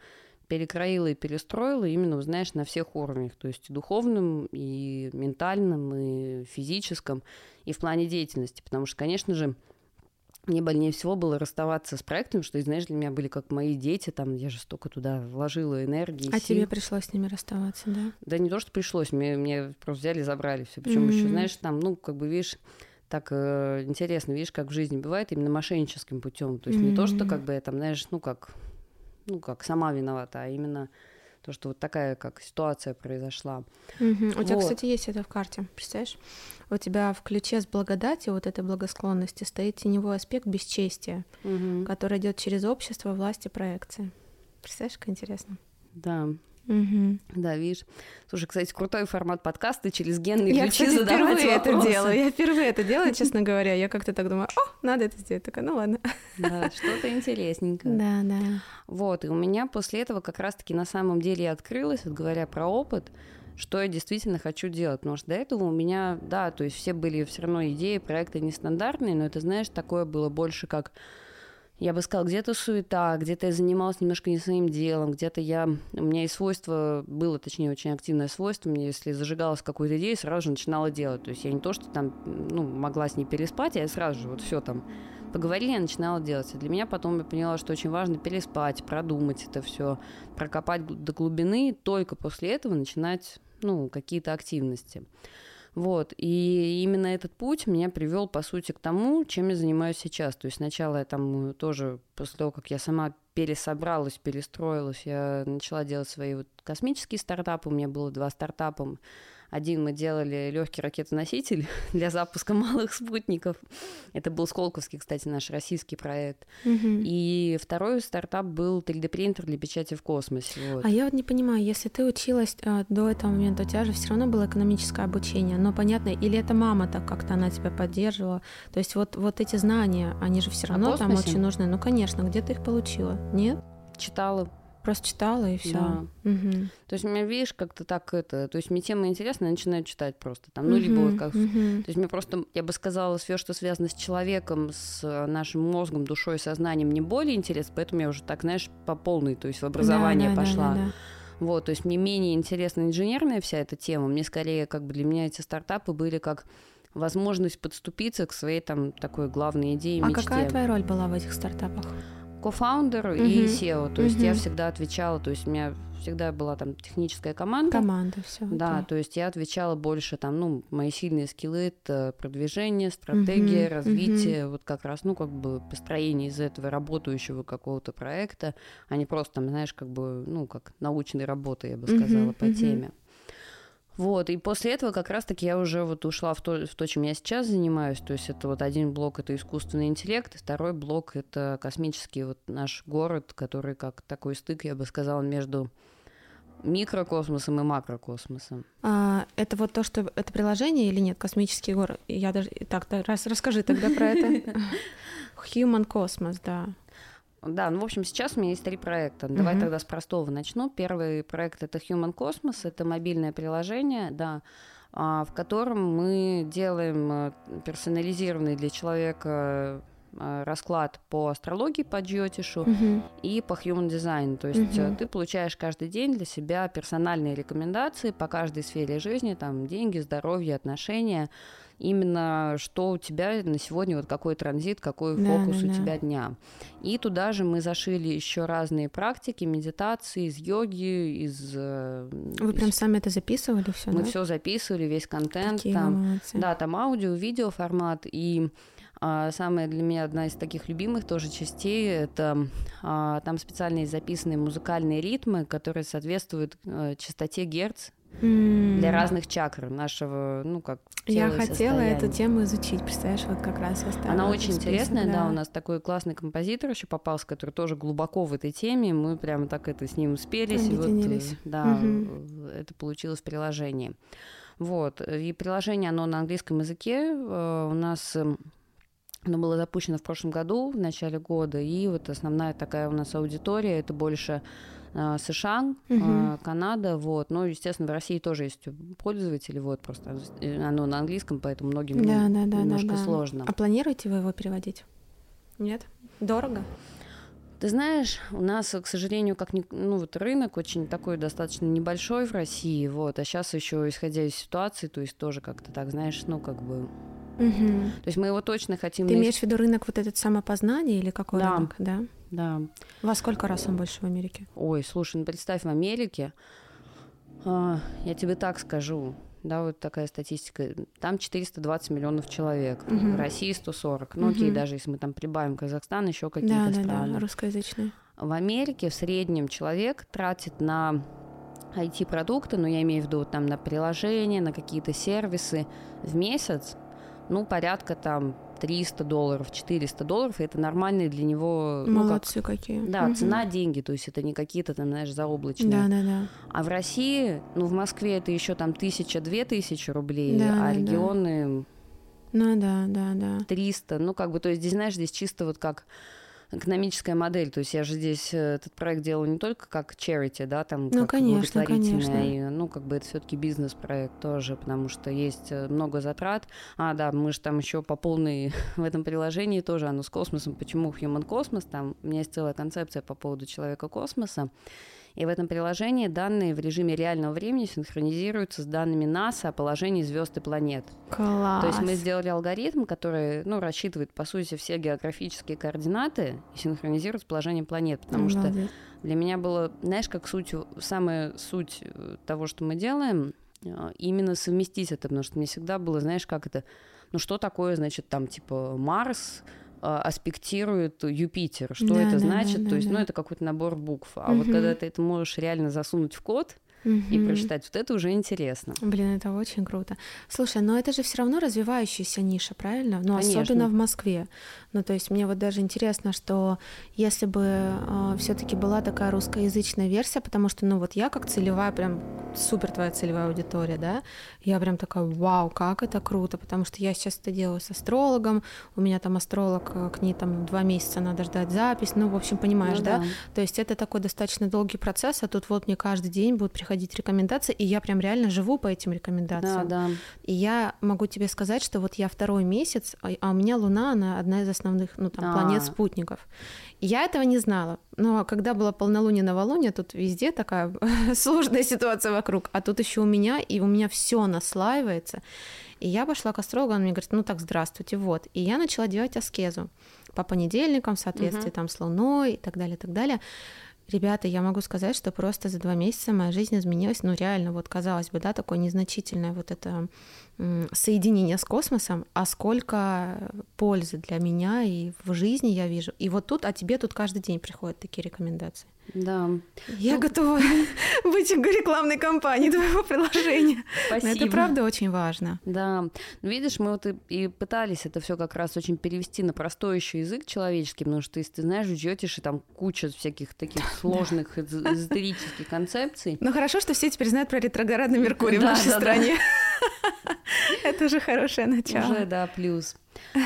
перекроила и перестроила именно, знаешь, на всех уровнях, то есть и духовном, и ментальном, и физическом, и в плане деятельности, потому что, конечно же, мне больнее всего было расставаться с проектом, что, знаешь, для меня были как мои дети, там, я же столько туда вложила энергии, А сил. тебе пришлось с ними расставаться, да? Да не то, что пришлось, мне, мне просто взяли и забрали все. Причем еще, Мгм. знаешь, там, ну, как бы, видишь, так э, интересно, видишь, как в жизни бывает именно мошенническим путем. То есть не то, что как бы я там, знаешь, ну как, ну как сама виновата, а именно то, что вот такая как ситуация произошла. Мгм. У тебя, кстати, есть это в карте, представляешь? У тебя в ключе с благодати, вот этой благосклонности, стоит теневой аспект бесчестия, который идет через общество, власть и проекции. Представляешь, как интересно? Да, Мгм. да, видишь. Слушай, кстати, крутой формат подкаста через генные Я, ключи кстати, задавать впервые это вопросы. делаю. Я впервые это делаю, честно говоря. Я как-то так думаю, о, надо это сделать. Такая, ну ладно. Да, что-то интересненькое. Да, да. Вот, и у меня после этого как раз-таки на самом деле и открылось, вот говоря про опыт, что я действительно хочу делать. Потому что до этого у меня, да, то есть все были все равно идеи, проекты нестандартные, но это, знаешь, такое было больше как я бы сказала, где-то суета, где-то я занималась немножко не своим делом, где-то я... У меня и свойство было, точнее, очень активное свойство. Мне, если зажигалась какую-то идею, сразу же начинала делать. То есть я не то, что там, ну, могла с ней переспать, а я сразу же вот все там поговорили, я начинала делать. И для меня потом я поняла, что очень важно переспать, продумать это все, прокопать до глубины, и только после этого начинать, ну, какие-то активности. Вот, и именно этот путь меня привел, по сути, к тому, чем я занимаюсь сейчас. То есть сначала я там тоже, после того, как я сама пересобралась, перестроилась, я начала делать свои вот космические стартапы. У меня было два стартапа. Один мы делали легкий ракетоноситель для запуска малых спутников. Это был Сколковский, кстати, наш российский проект. Мгм. И второй стартап был 3D-принтер для печати в космосе. Вот. А я вот не понимаю, если ты училась а, до этого момента, у тебя же все равно было экономическое обучение, но понятно, или это мама так как-то она тебя поддерживала, то есть вот, вот эти знания, они же все равно там очень нужны. Ну, конечно, где ты их получила? Нет? Читала. Просто читала и все. Да. То есть, меня, видишь, как-то так это... То есть, мне тема интересна, я начинаю читать просто там. Ну, либо вот как... То есть, мне просто, я бы сказала, все, что связано с человеком, с э, нашим мозгом, душой, сознанием, мне более интересно, поэтому я уже так, знаешь, по полной, то есть, в образование пошла. Вот, то есть мне менее интересна инженерная вся эта тема. Мне скорее, как бы для меня эти стартапы были как возможность подступиться к своей там такой главной идее, А мечте. какая твоя роль была в этих стартапах? Кофаундер и Мгм. SEO. То есть я Мгм. всегда отвечала, то есть у меня всегда была там техническая команда. Команда, все. Да, то есть я отвечала больше там, ну, мои сильные скиллы это продвижение, стратегия, Мгм, развитие, вот как раз, ну, как бы построение из этого работающего какого-то проекта, а не просто там, знаешь, как бы, ну, как научной работы, я бы сказала, по мгм. теме. Вот, и после этого как раз-таки я уже вот ушла в то, в то, чем я сейчас занимаюсь. То есть это вот один блок — это искусственный интеллект, второй блок — это космический вот наш город, который как такой стык, я бы сказала, между микрокосмосом и макрокосмосом. А, это вот то, что это приложение или нет? Космический город. Я даже так, да, раз расскажи тогда про это. Human Cosmos, да. Да, ну, в общем, сейчас у меня есть три проекта. Давай Мгм. тогда с простого начну. Первый проект — это Human Cosmos, это мобильное приложение, да, а, в котором мы делаем э, персонализированный для человека э, расклад по астрологии, по джиотишу Мгм. и по human design. То есть Мгм. ты получаешь каждый день для себя персональные рекомендации по каждой сфере жизни, там деньги, здоровье, отношения, именно что у тебя на сегодня, вот какой транзит, какой Да, фокус да, у да. тебя дня. И туда же мы зашили еще разные практики, медитации из йоги, из... э, Вы из- прям сами это записывали все, Мы да? все записывали, весь контент Какие вы там. молодцы. Да, там аудио, видео формат. И а, самая для меня одна из таких любимых тоже частей это а, там специальные записанные музыкальные ритмы, которые соответствуют э, частоте герц М. для разных чакр нашего, ну как Я хотела эту состояния. тему изучить, представляешь, вот как раз я ставила Она очень список, интересная, да. У нас такой классный композитор еще попался, который тоже глубоко в этой теме. Мы прямо так это с ним спелись. и вот, э, да, э, это получилось в приложении. Вот. И приложение, оно на английском языке. Э, У нас эм, оно было запущено в прошлом году, в начале года, и вот основная такая у нас аудитория, это больше э, США, э, Мгм. Канада, вот. Ну, естественно, в России тоже есть пользователи, вот, просто оно на английском, поэтому многим Да, да, да, немножко да, да. сложно. А планируете вы его переводить? Нет? Дорого? Ты знаешь, у нас, к сожалению, как ни, ну вот рынок очень такой достаточно небольшой в России, вот, а сейчас еще исходя из ситуации, то есть тоже как-то так, знаешь, ну как бы, Мгм. то есть мы его точно хотим. Ты на- имеешь в виду рынок вот этот самопознания или какой Да. рынок? Да. Да. Во сколько раз он больше в Америке? Ой, слушай, ну представь в Америке, а, я тебе так скажу, да, вот такая статистика, там 420 миллионов человек, Мгм. в России 140, ну окей, Мгм. даже если мы там прибавим Казахстан, еще Да, какие-то да, страны. да, русскоязычный. В Америке в среднем человек тратит на IT-продукты, ну, я имею в виду там на приложения, на какие-то сервисы в месяц, ну, порядка там 300 долларов, 400 долларов, и это нормальный для него, ну, как, Молодцы какие. да, Мгм. цена деньги, то есть это не какие-то там, знаешь, заоблачные. Да, да, да. А в России, ну, в Москве это еще там тысяча-две тысячи рублей, Да, а да, да. регионы Ну да, да, да. 300, ну, как бы, то есть здесь, знаешь, здесь чисто вот как экономическая модель, то есть я же здесь э, этот проект делаю не только как charity, да, там, Ну, как конечно, конечно. и, ну, как бы это все таки бизнес-проект тоже, потому что есть э, много затрат. А, да, мы же там еще по полной в этом приложении тоже, оно с космосом, почему Human Cosmos, там у меня есть целая концепция по поводу человека-космоса, и в этом приложении данные в режиме реального времени синхронизируются с данными НАСА о положении звезд и планет. Класс. То есть мы сделали алгоритм, который ну, рассчитывает, по сути, все географические координаты и синхронизирует с положением планет. Потому что Обалдеть. для меня было, знаешь, как суть, самая суть э, того, что мы делаем, э, именно совместить это, потому что мне всегда было, знаешь, как это, ну что такое, значит, там, типа, Марс аспектирует Юпитер, что Да, это да, значит, да, то есть, да, ну, да. это какой-то набор букв. А вот Мгм. когда ты это можешь реально засунуть в код и Мгм. прочитать, вот это уже интересно. Блин, это очень круто. Слушай, но это же все равно развивающаяся ниша, правильно? Ну, Конечно. особенно в Москве. Ну, то есть мне вот даже интересно, что если бы все-таки была такая русскоязычная версия, потому что, ну, вот я как целевая, прям супер твоя целевая аудитория, да, я прям такая, вау, как это круто, потому что я сейчас это делаю с астрологом, у меня там астролог, э, к ней там два месяца надо ждать запись, ну, в общем, понимаешь, Ну да? То есть это такой достаточно долгий процесс, а тут вот мне каждый день будут приходить рекомендации, и я прям реально живу по этим Да, рекомендациям. да. И я могу тебе сказать, что вот я второй месяц, а а у меня Луна, она одна из основных, ну, там, А. планет-спутников. Я этого не знала. Но когда было полнолуние, новолуние, тут везде такая сложная ситуация вокруг. А тут еще у меня, и у меня все наслаивается. И я пошла к астрологу, он мне говорит, ну так, здравствуйте, вот. И я начала делать аскезу по понедельникам, в соответствии Мгм. там с Луной и так далее, и так далее. Ребята, я могу сказать, что просто за два месяца моя жизнь изменилась, ну реально, вот казалось бы, да, такое незначительное вот это соединение с космосом, а сколько пользы для меня и в жизни я вижу. И вот тут, а тебе тут каждый день приходят такие рекомендации. Да. Я ну, готова быть рекламной кампанией твоего приложения. Спасибо. Но это правда очень важно. Да. Ну, видишь, мы вот и, и пытались это все как раз очень перевести на простой еще язык человеческий, потому что если ты знаешь, джетишь, и там куча всяких таких сложных эзотерических концепций. Ну хорошо, что все теперь знают про ретроградный Меркурий в нашей стране. Это же хорошее начало. Уже, да, плюс.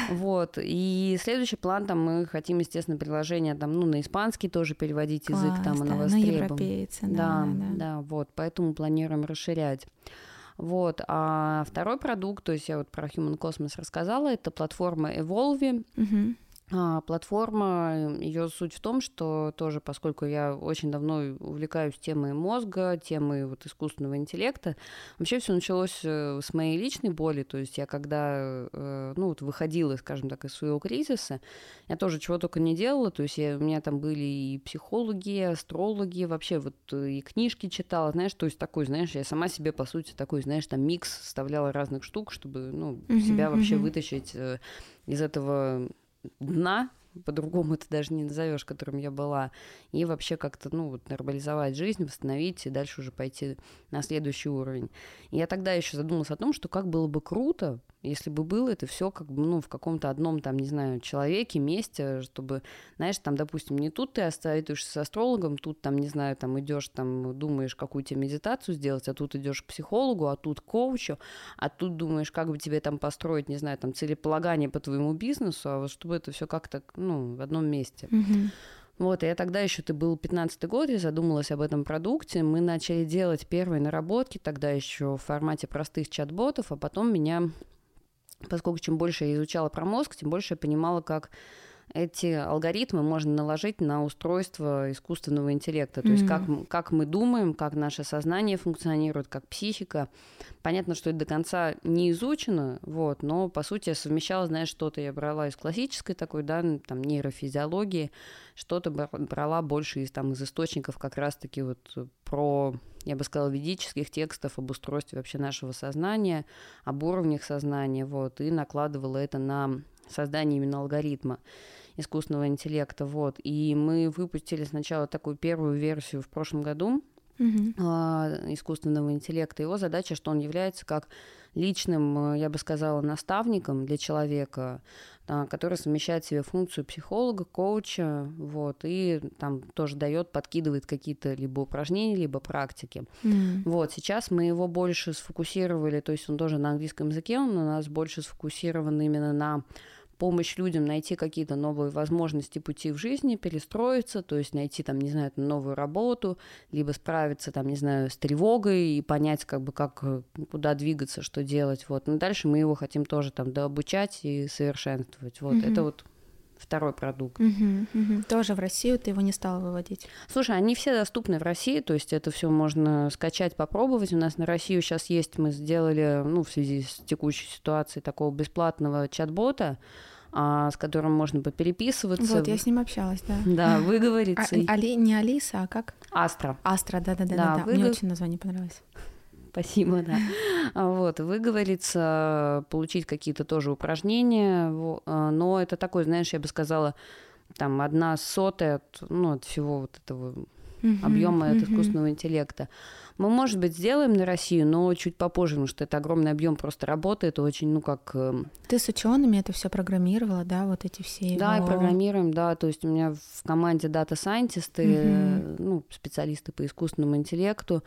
Вот. И следующий план там мы хотим, естественно, приложение там, ну, на испанский тоже переводить Класс, язык, там да, оно На европейцы, да, да, да, да, вот. Поэтому планируем расширять. Вот. А второй продукт, то есть я вот про Human Cosmos рассказала, это платформа Evolve. Угу. А, платформа, ее суть в том, что тоже, поскольку я очень давно увлекаюсь темой мозга, темой вот искусственного интеллекта, вообще все началось э, с моей личной боли, то есть я когда, э, ну, вот выходила, скажем так, из своего кризиса, я тоже чего только не делала, то есть я, у меня там были и психологи, и астрологи, вообще вот э, и книжки читала, знаешь, то есть такой, знаешь, я сама себе, по сути, такой, знаешь, там микс вставляла разных штук, чтобы, ну, себя вообще вытащить из этого дна, по-другому это даже не назовешь, которым я была, и вообще как-то, ну, вот нормализовать жизнь, восстановить и дальше уже пойти на следующий уровень. И я тогда еще задумалась о том, что как было бы круто, если бы было это все как бы, ну, в каком-то одном, там, не знаю, человеке, месте, чтобы, знаешь, там, допустим, не тут ты советуешься с астрологом, тут, там, не знаю, там, идешь, там, думаешь, какую тебе медитацию сделать, а тут идешь к психологу, а тут к коучу, а тут думаешь, как бы тебе там построить, не знаю, там, целеполагание по твоему бизнесу, а вот чтобы это все как-то, ну, в одном месте. Mm-hmm. Вот, и я тогда еще, ты был 15 год, я задумалась об этом продукте, мы начали делать первые наработки, тогда еще в формате простых чат-ботов, а потом меня поскольку чем больше я изучала про мозг, тем больше я понимала, как эти алгоритмы можно наложить на устройство искусственного интеллекта. То mm-hmm. есть как, как мы думаем, как наше сознание функционирует, как психика. Понятно, что это до конца не изучено, вот, но по сути я совмещала, знаешь, что-то я брала из классической такой, да, там нейрофизиологии, что-то брала больше из, там, из источников как раз-таки вот про я бы сказала, ведических текстов об устройстве вообще нашего сознания, об уровнях сознания, вот, и накладывала это на создание именно алгоритма искусственного интеллекта, вот. И мы выпустили сначала такую первую версию в прошлом году э, искусственного интеллекта. Его задача, что он является как личным, я бы сказала, наставником для человека, а, который совмещает в себе функцию психолога, коуча, вот, и там тоже дает, подкидывает какие-то либо упражнения, либо практики. Mm. Вот, сейчас мы его больше сфокусировали, то есть он тоже на английском языке, он у нас больше сфокусирован именно на помощь людям найти какие-то новые возможности пути в жизни, перестроиться, то есть найти там, не знаю, новую работу, либо справиться там, не знаю, с тревогой и понять, как бы, как, э, куда двигаться, что делать, вот. Но дальше мы его хотим тоже там дообучать и совершенствовать, вот. Mm-hmm. Это вот второй продукт. Угу, угу. Тоже в Россию ты его не стала выводить? Слушай, они все доступны в России, то есть это все можно скачать, попробовать. У нас на Россию сейчас есть, мы сделали, ну, в связи с текущей ситуацией, такого бесплатного чат-бота, с которым можно попереписываться. Вот, я с ним общалась, да. Да, выговориться. А, Али, не Алиса, а как? Астра. Астра, да-да-да. да, да. Выгов... Мне очень название понравилось. Спасибо, да. Вот, выговориться, получить какие-то тоже упражнения, а, но это такой, знаешь, я бы сказала, там одна сотая от, ну, от всего вот этого uh-huh, объема uh-huh. от искусственного интеллекта. Мы, может быть, сделаем на Россию, но чуть попозже, потому что это огромный объем просто работы, это очень, ну как... Эм, Ты с учеными это все программировала, да, вот эти все Да, его... и программируем, да, то есть у меня в команде дата-сайентисты, uh-huh. ну, специалисты по искусственному интеллекту,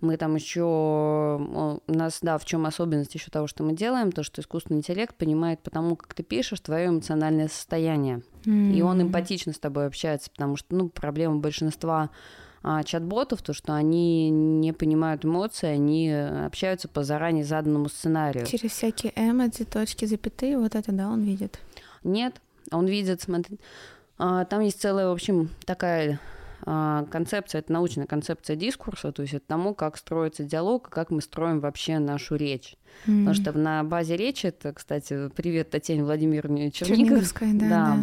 мы там еще у нас, да, в чем особенность еще того, что мы делаем, то, что искусственный интеллект понимает потому, как ты пишешь, твое эмоциональное состояние. Mm-hmm. И он эмпатично с тобой общается, потому что, ну, проблема большинства а, чат-ботов, то, что они не понимают эмоции, они общаются по заранее заданному сценарию. Через всякие эмодзи, точки, запятые, вот это, да, он видит? Нет, он видит, смотри, а, там есть целая, в общем, такая концепция, это научная концепция дискурса, то есть это тому, как строится диалог, как мы строим вообще нашу речь. Mm. Потому что на базе речи, это, кстати, привет Татьяне Владимировне Черниговской, да, да. да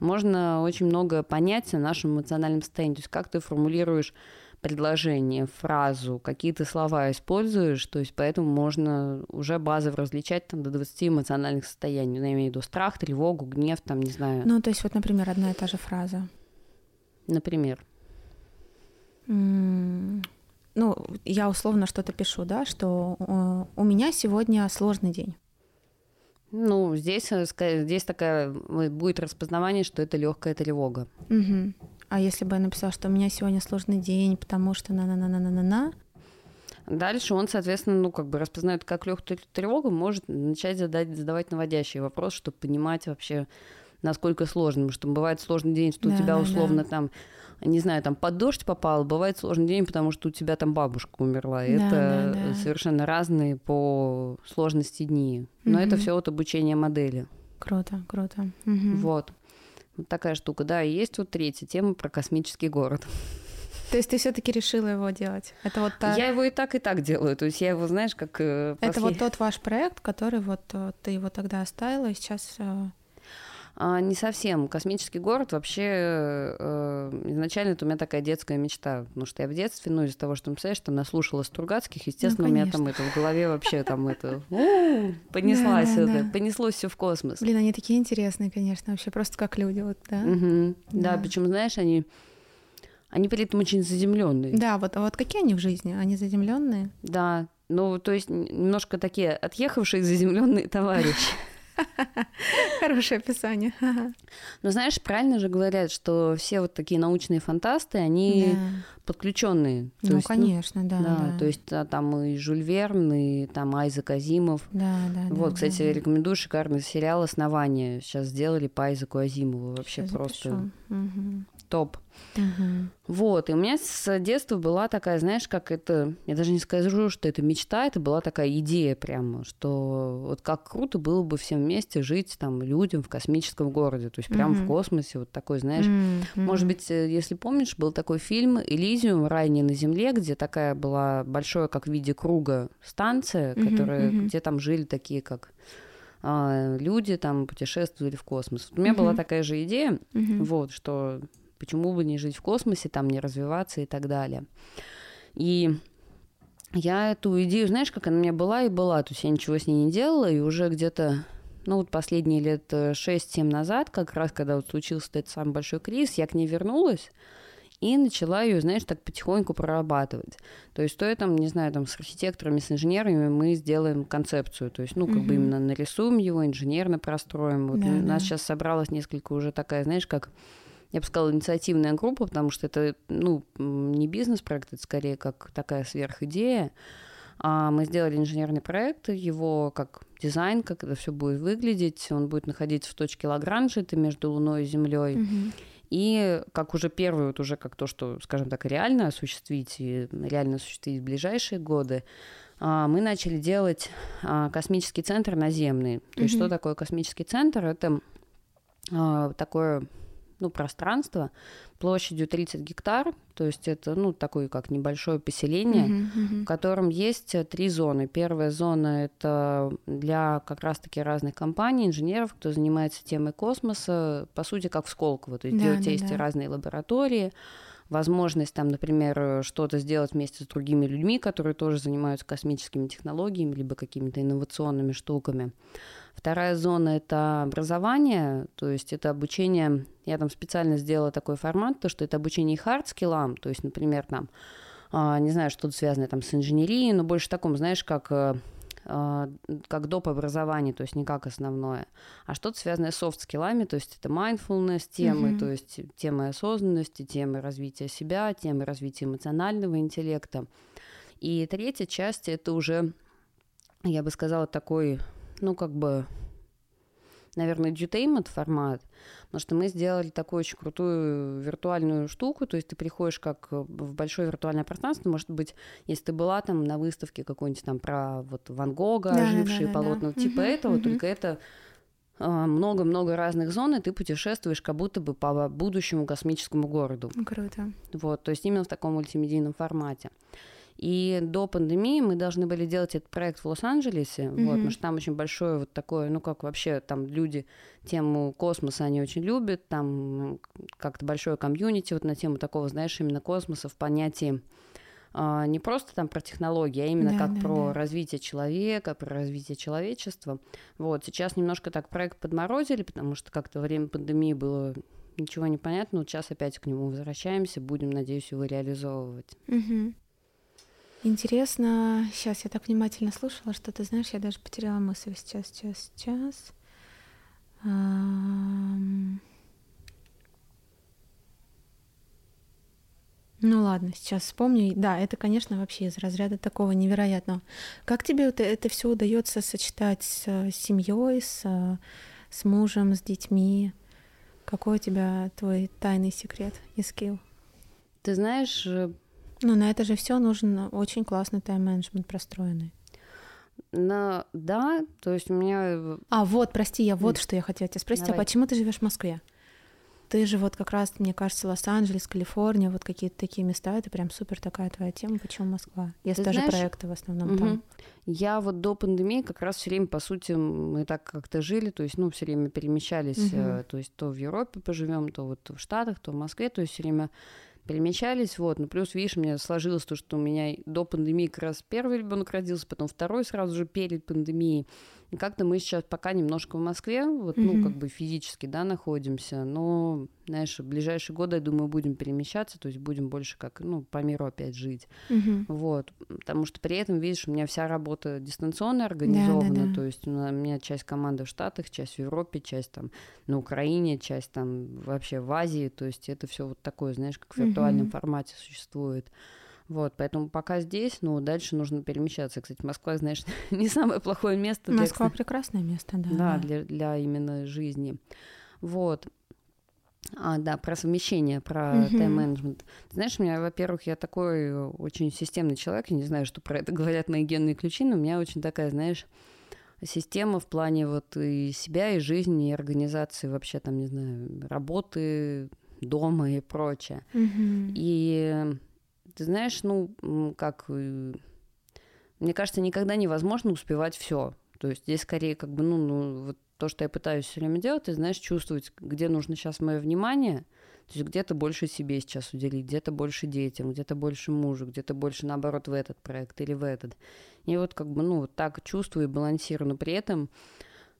можно очень много понять о нашем эмоциональном состоянии. То есть как ты формулируешь предложение, фразу, какие ты слова используешь, то есть поэтому можно уже базово различать там до 20 эмоциональных состояний. Ну, я имею в виду страх, тревогу, гнев, там, не знаю. Ну, то есть вот, например, одна и та же фраза. Например. Ну, я условно что-то пишу, да, что э, у меня сегодня сложный день. Ну, здесь, э, здесь такая э, будет распознавание, что это легкая тревога. Мгм. А если бы я написала, что у меня сегодня сложный день, потому что на-на-на-на-на-на-на, Дальше он, соответственно, ну, как бы распознает как легкую тревогу, может начать задать, задавать наводящий вопрос, чтобы понимать вообще, насколько сложно. Потому что бывает сложный день, что Да, у тебя да, условно там, не знаю, там под дождь попал, бывает сложный день, потому что у тебя там бабушка умерла. И Да, это да, да. совершенно разные по сложности дни. Но это Мгм. все от обучения модели. круто, круто. Мгм. Вот. Вот такая штука. Да, и есть вот третья тема про космический город. То есть ты все-таки решила его делать? Это вот та- Я его и так, и так делаю. То есть я его, знаешь, как... э, Это вот тот ваш проект, который вот э, ты его тогда оставила, и сейчас э, не совсем. Космический город вообще э, изначально это у меня такая детская мечта, потому что я в детстве, ну из-за того, что, ну, представляешь, там наслушалась Стругацких, естественно, у меня там это в голове вообще там это «У, понеслась Да, да, это, понеслось все в космос. Блин, они такие интересные, конечно, вообще просто как люди, вот, да. Да, причем, знаешь, они они при этом очень заземленные. Да, вот, а вот какие они в жизни? Они заземленные? Да. Ну, то есть немножко такие отъехавшие заземленные товарищи. Хорошее описание. Но знаешь, правильно же говорят, что все вот такие научные фантасты, они Да. подключенные. То Ну, есть, конечно, да. Да, Да, то есть а, там и Жюль Верн, и там Айзек Азимов. Да, да, вот, да, кстати, да. рекомендую шикарный сериал «Основание». Сейчас сделали по Айзеку Азимову. Вообще Щас просто запишу. Топ. Мгм. Вот, и у меня с детства была такая, знаешь, как это... Я даже не скажу, что это мечта, это была такая идея прямо, что вот как круто было бы всем вместе жить там людям в космическом городе. То есть прямо в Мгм. космосе, вот такой, знаешь... М, Может быть, э, если помнишь, был такой фильм «Элизиум. Рай не на земле», где такая была большая, как в виде круга, станция, которая, где там жили такие, как а, люди, там путешествовали в космос. У меня была такая же идея, вот, что почему бы не жить в космосе, там не развиваться и так далее. И я эту идею, знаешь, как она у меня была и была, то есть я ничего с ней не делала, и уже где-то, ну вот последние лет э, 6-7 назад, как раз когда вот случился этот самый большой кризис, я к ней вернулась, и начала ее, знаешь, так потихоньку прорабатывать. То есть то я там, не знаю, там с архитекторами, с инженерами мы сделаем концепцию, то есть, ну, как бы Мгм. именно нарисуем его, инженерно простроим. Вот Да, у нас да. сейчас собралась несколько уже такая, знаешь, как я бы сказала, инициативная группа, потому что это, ну, не бизнес-проект, это скорее как такая сверхидея. А мы сделали инженерный проект, его как дизайн, как это все будет выглядеть. Он будет находиться в точке Лагранжа, это между Луной и Землей. Мгм. И как уже первый, вот уже как то, что, скажем так, реально осуществить, и реально осуществить в ближайшие годы, а, мы начали делать а, космический центр наземный. То есть Мгм. что такое космический центр? Это такое ну, пространство площадью 30 гектар, то есть это ну, такое как небольшое поселение, Мгм, в мгм. котором есть э, три зоны. Первая зона — это для как раз-таки разных компаний, инженеров, кто занимается темой космоса, по сути, как в Сколково. То есть Да, где у тебя да, есть да. разные лаборатории, возможность там, например, э, что-то сделать вместе с другими людьми, которые тоже занимаются космическими технологиями, либо какими-то инновационными штуками. Вторая зона — это образование, то есть это обучение, я там специально сделала такой формат, то что это обучение хард-скиллам, то есть, например, там, а, не знаю, что-то связанное там с инженерией, но больше таком, знаешь, как э, а, как доп. образование, то есть не как основное, а что-то связанное с софт-скиллами, то есть это mindfulness темы, Мгм. то есть темы осознанности, темы развития себя, темы развития эмоционального интеллекта. И третья часть — это уже, я бы сказала, такой, ну, как бы, наверное, edutainment формат, потому что мы сделали такую очень крутую виртуальную штуку, то есть ты приходишь как в большое виртуальное пространство, может быть, если ты была там на выставке какой-нибудь там про вот Ван Гога, Да, ожившие да, да, полотна, да. типа Мгм, этого, мгм. только это а, много-много разных зон, и ты путешествуешь как будто бы по будущему космическому городу. Круто. Вот, то есть именно в таком мультимедийном формате. И до пандемии мы должны были делать этот проект в Лос-Анджелесе, Мгм. вот, потому что там очень большое вот такое, ну как вообще там люди тему космоса они очень любят, там как-то большое комьюнити вот на тему такого, знаешь, именно космоса в понятии а, не просто там про технологии, а именно Да, как да, про да. развитие человека, про развитие человечества. Вот, сейчас немножко так проект подморозили, потому что как-то время пандемии было ничего не понятно. Вот сейчас опять к нему возвращаемся, будем, надеюсь, его реализовывать. Мгм. Интересно, сейчас я так внимательно слушала, что ты знаешь, я даже потеряла мысль. Сейчас, сейчас, сейчас. Ну ладно, сейчас вспомню. Да, это, конечно, вообще из разряда такого невероятного. Как тебе вот это все удается сочетать с семьей, с, э, с мужем, с детьми? Какой у тебя твой тайный секрет и скилл? Ты знаешь, э, Ну, на это же все нужен очень классный тайм-менеджмент простроенный. на... да, то есть у меня... э, А, вот, прости, я вот М. что я хотела тебя спросить. Давай. А почему ты живешь в Москве? Ты же вот как раз, мне кажется, Лос-Анджелес, Калифорния, вот какие-то такие места, это прям супер такая твоя тема. Почему Москва? Если Ты даже знаешь, проекты в основном Мгм. там. Я вот до пандемии как раз все время, по сути, мы так как-то жили, то есть, ну, все время перемещались, э, то есть то в Европе поживем, то вот в Штатах, то в Москве, то есть все время перемещались, вот, ну, плюс, видишь, мне сложилось то, что у меня до пандемии как раз первый ребенок родился, потом второй сразу же перед пандемией, как-то мы сейчас пока немножко в Москве, вот, ну, Мгм. как бы физически, да, находимся, но, знаешь, в ближайшие годы, я думаю, будем перемещаться, то есть будем больше как, ну, по миру опять жить, Мгм. вот, потому что при этом, видишь, у меня вся работа дистанционно организована, да. то есть у меня часть команды в Штатах, часть в Европе, часть там на Украине, часть там вообще в Азии, то есть это все вот такое, знаешь, как в виртуальном Мгм. формате существует. Вот, поэтому пока здесь, ну, дальше нужно перемещаться. Кстати, Москва, знаешь, не самое плохое место для, Москва прекрасное место, да. да, для, для именно жизни. Вот. А, да, про совмещение, про Мгм. тайм-менеджмент. Знаешь, у меня, во-первых, я такой очень системный человек, я не знаю, что про это говорят мои генные ключи, но у меня очень такая, знаешь, система в плане вот и себя, и жизни, и организации вообще там, не знаю, работы, дома и прочее. Мгм. И ты знаешь, ну, как э, мне кажется, никогда невозможно успевать все. То есть здесь скорее как бы, ну, ну, вот то, что я пытаюсь все время делать, ты знаешь, чувствовать, где нужно сейчас мое внимание, то есть где-то больше себе сейчас уделить, где-то больше детям, где-то больше мужу, где-то больше, наоборот, в этот проект или в этот. И вот как бы, ну, вот так чувствую и балансирую, но при этом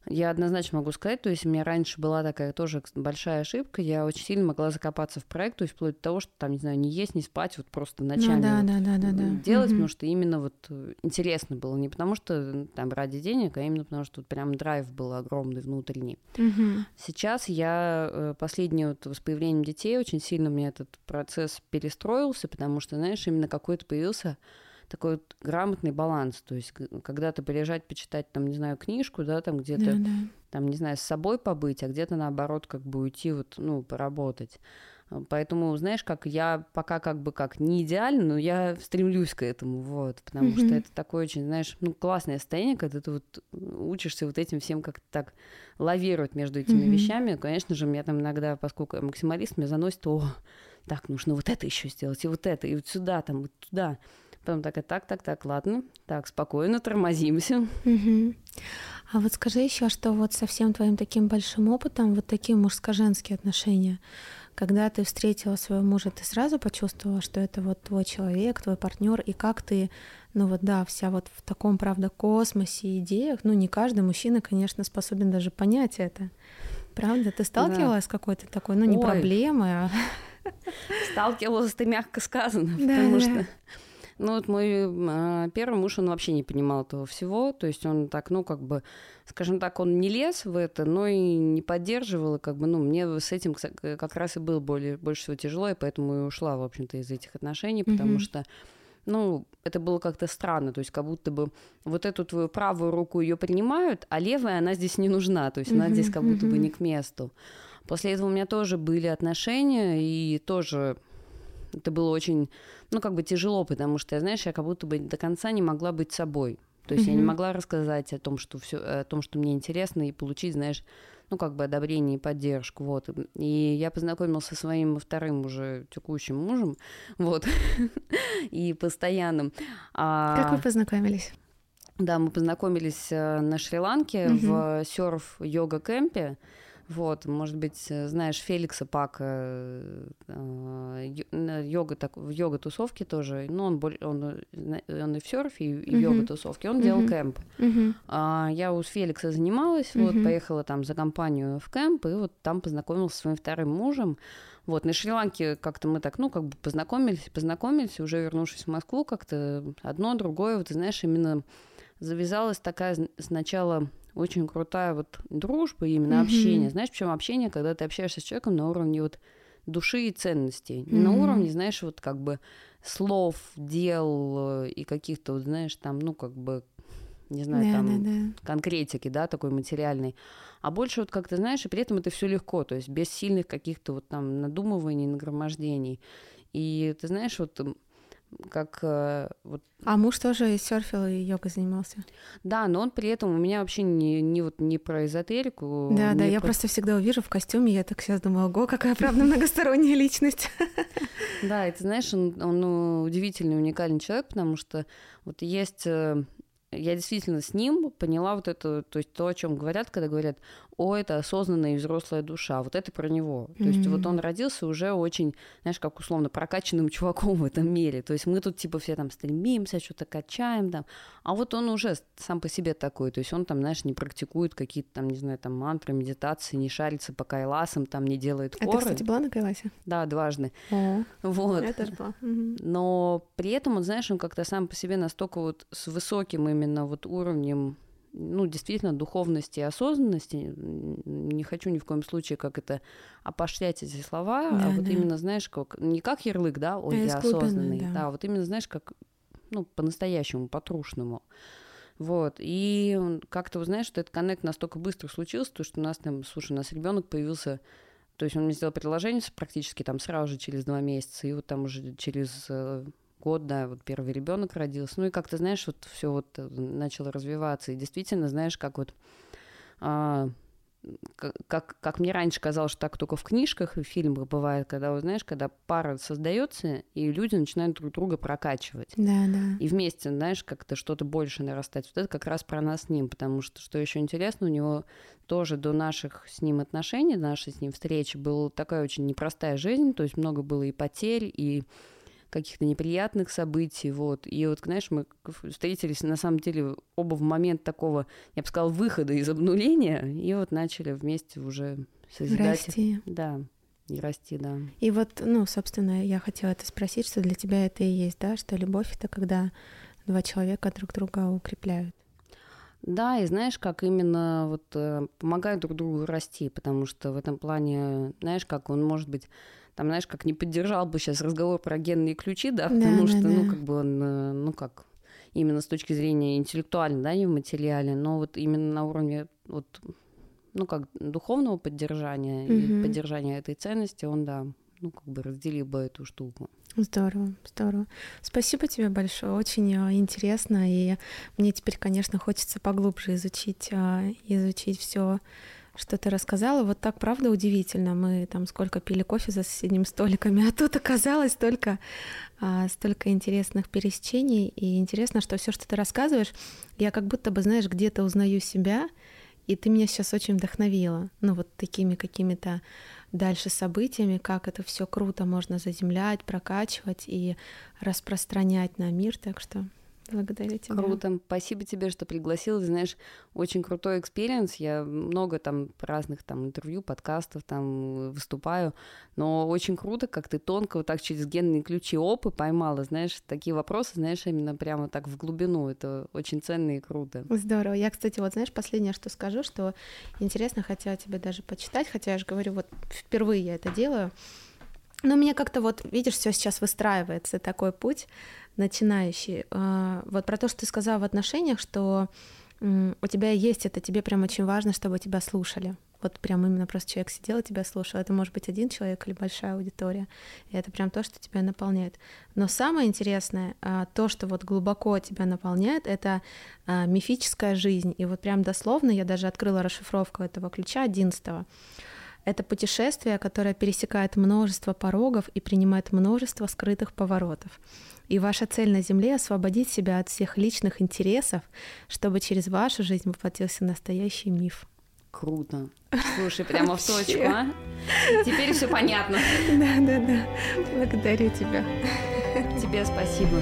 я однозначно могу сказать, то есть у меня раньше была такая тоже большая ошибка, я очень сильно могла закопаться в проект, то есть вплоть до того, что там, не знаю, не есть, не спать, вот просто Ну ночами да, вот да, да, да, да. делать, Мгм. потому что именно вот э, интересно было, не потому что там ради денег, а именно потому что вот прям драйв был огромный внутренний. Мгм. Сейчас я э, последнее вот с появлением детей очень сильно у меня этот процесс перестроился, потому что, знаешь, именно какой-то появился такой вот грамотный баланс, то есть когда-то полежать, почитать там, не знаю, книжку, да, там где-то Да, да. там, не знаю, с собой побыть, а где-то наоборот как бы уйти вот, ну, поработать. А, Поэтому, знаешь, как я пока как бы как не идеально, но я стремлюсь к этому, вот, потому Мгм. что это такое очень, знаешь, ну, классное состояние, когда ты вот учишься вот этим всем как-то так лавировать между этими Мгм. вещами. Конечно же, меня там иногда, поскольку я максималист, меня заносит, о, так, нужно вот это еще сделать, и вот это, и вот сюда, там, вот туда. Потом так, так, так, так, ладно, так, спокойно, тормозимся. Мгм. А вот скажи еще, что вот со всем твоим таким большим опытом, вот такие мужско-женские отношения, когда ты встретила своего мужа, ты сразу почувствовала, что это вот твой человек, твой партнер, и как ты, ну вот да, вся вот в таком, правда, космосе идеях, ну не каждый мужчина, конечно, способен даже понять это. Правда? Ты сталкивалась с какой-то такой, ну не Ой. проблемой, а... Сталкивалась, это мягко сказано, Да, потому да. что ну вот мой а, первый муж, он вообще не понимал этого всего, то есть он так, ну как бы, скажем так, он не лез в это, но и не поддерживал, и как бы, ну мне с этим кса- как раз и было более, больше всего тяжело, и поэтому и ушла, в общем-то, из этих отношений, потому Мгм. что ну, это было как-то странно, то есть как будто бы вот эту твою правую руку ее принимают, а левая, она здесь не нужна, то есть она здесь как будто бы не к месту. После этого у меня тоже были отношения, и тоже это было очень, ну, как бы тяжело, потому что, знаешь, я как будто бы до конца не могла быть собой. То есть я не могла рассказать о том, что все, о том, что мне интересно, и получить, знаешь, ну, как бы одобрение и поддержку, вот. И я познакомился со своим вторым уже текущим мужем, вот, и постоянным. А... Как вы познакомились? Да, мы познакомились э, на Шри-Ланке угу. в серф-йога-кемпе. Вот, может быть, э, знаешь Феликса Пака, э, йога, так, в йога-тусовке тоже, ну, он, он, он и в серфе, и в uh-huh. йога-тусовке, он делал. Uh-huh. А, я у Феликса занималась, вот, поехала там за компанию в кемп, и вот там познакомилась со своим вторым мужем. Вот, на Шри-Ланке как-то мы так, ну, как бы познакомились, познакомились, уже вернувшись в Москву, как-то одно, другое, вот, ты знаешь, именно завязалась такая сначала очень крутая вот дружба, именно mm-hmm. общение. Знаешь, причем общение, когда ты общаешься с человеком на уровне вот души и ценностей. Mm-hmm. на уровне, знаешь, вот как бы слов, дел э, и каких-то, вот, знаешь, там, ну, как бы, не знаю, да, там, да, да. конкретики, да, такой материальной. А больше вот как ты знаешь, и при этом это все легко, то есть без сильных каких-то вот там надумываний, нагромождений. И ты знаешь, вот как э, вот. А муж тоже серфил и йогой занимался? Да, но он при этом у меня вообще не, не вот не про эзотерику. Да, да, я просто всегда увижу в костюме, я так сейчас думаю, ого, какая правда многосторонняя личность. Да, и ты знаешь, он, он удивительный, уникальный человек, потому что вот есть э, я действительно с ним поняла вот это, то есть то, о чем говорят, когда говорят, о, это осознанная и взрослая душа, вот это про него. То mm-hmm. есть вот он родился уже очень, знаешь, как условно прокачанным чуваком в этом мире. То есть мы тут типа все там стремимся, что-то качаем там, а вот он уже сам по себе такой, то есть он там, знаешь, не практикует какие-то там, не знаю, там мантры, медитации, не шарится по кайласам, там не делает хоры. А ты, кстати, была на кайласе? Да, дважды. О, вот. Я тоже была. Но при этом, он, знаешь, он как-то сам по себе настолько вот с высоким именно вот уровнем ну, действительно, духовности и осознанности. Не хочу ни в коем случае как это опошлять эти слова, а да, а вот да. именно, знаешь, как не как ярлык, да, ой, а я осознанный, да. да, вот именно, знаешь, как, ну, по-настоящему, по-трушному. Вот. И как-то, знаешь, что этот коннект настолько быстро случился, то, что у нас там, слушай, у нас ребенок появился то есть он мне сделал предложение практически там сразу же через два месяца, и вот там уже через э, год, да, вот первый ребенок родился. Ну и как-то, знаешь, вот все вот э, начало развиваться. И действительно, знаешь, как вот а, как, как мне раньше казалось, что так только в книжках и в фильмах бывает, когда, вот, знаешь, когда пара создается, и люди начинают друг друга прокачивать. Да, да. И вместе, знаешь, как-то что-то больше нарастать. Вот это как раз про нас с ним, потому что, что еще интересно, у него тоже до наших с ним отношений, нашей с ним встречи была такая очень непростая жизнь, то есть много было и потерь, и каких-то неприятных событий, вот. И вот, знаешь, мы встретились, на самом деле, оба в момент такого, я бы сказала, выхода из обнуления, и вот начали вместе уже созидать. Расти. Да, и расти, да. И вот, ну, собственно, я хотела это спросить, что для тебя это и есть, да, что любовь — это когда два человека друг друга укрепляют. Да, и знаешь, как именно вот э, помогают друг другу расти, потому что в этом плане, знаешь, как он может быть там, знаешь, как не поддержал бы сейчас разговор про генные ключи, да, потому да, что, да, ну, как бы он, э, ну, как, именно с точки зрения интеллектуальной, да, не в материале, но вот именно на уровне вот, ну, как духовного поддержания mm и поддержания этой ценности, он, да, ну, как бы разделил бы эту штуку. Здорово, здорово. Спасибо тебе большое, очень э, интересно, и мне теперь, конечно, хочется поглубже изучить, э, изучить все что ты рассказала. Вот так, правда, удивительно. Мы там сколько пили кофе за соседними столиками, а тут оказалось столько, а, столько интересных пересечений. И интересно, что все, что ты рассказываешь, я как будто бы, знаешь, где-то узнаю себя, и ты меня сейчас очень вдохновила. Ну, вот такими какими-то дальше событиями, как это все круто можно заземлять, прокачивать и распространять на мир. Так что Благодарю тебя. Круто. Спасибо тебе, что пригласил. Знаешь, очень крутой experience. Я много там разных там интервью, подкастов там выступаю, но очень круто, как ты тонко вот так через генные ключи опы поймала, знаешь, такие вопросы, знаешь, именно прямо так в глубину. Это очень ценно и круто. Здорово. Я, кстати, вот знаешь, последнее, что скажу, что интересно, хотела тебе даже почитать, хотя я же говорю, вот впервые я это делаю. Но мне как-то вот, видишь, все сейчас выстраивается, такой путь начинающий. А, вот про то, что ты сказала в отношениях, что у тебя есть это, тебе прям очень важно, чтобы тебя слушали. Вот прям именно просто человек сидел и тебя слушал. Это может быть один человек или большая аудитория. И это прям то, что тебя наполняет. Но самое интересное, а, то, что вот глубоко тебя наполняет, это а, мифическая жизнь. И вот прям дословно я даже открыла расшифровку этого ключа 11 это путешествие, которое пересекает множество порогов и принимает множество скрытых поворотов. И ваша цель на Земле — освободить себя от всех личных интересов, чтобы через вашу жизнь воплотился настоящий миф. Круто. Слушай, прямо в точку, а? Теперь все понятно. Да, да, да. Благодарю тебя. Тебе спасибо.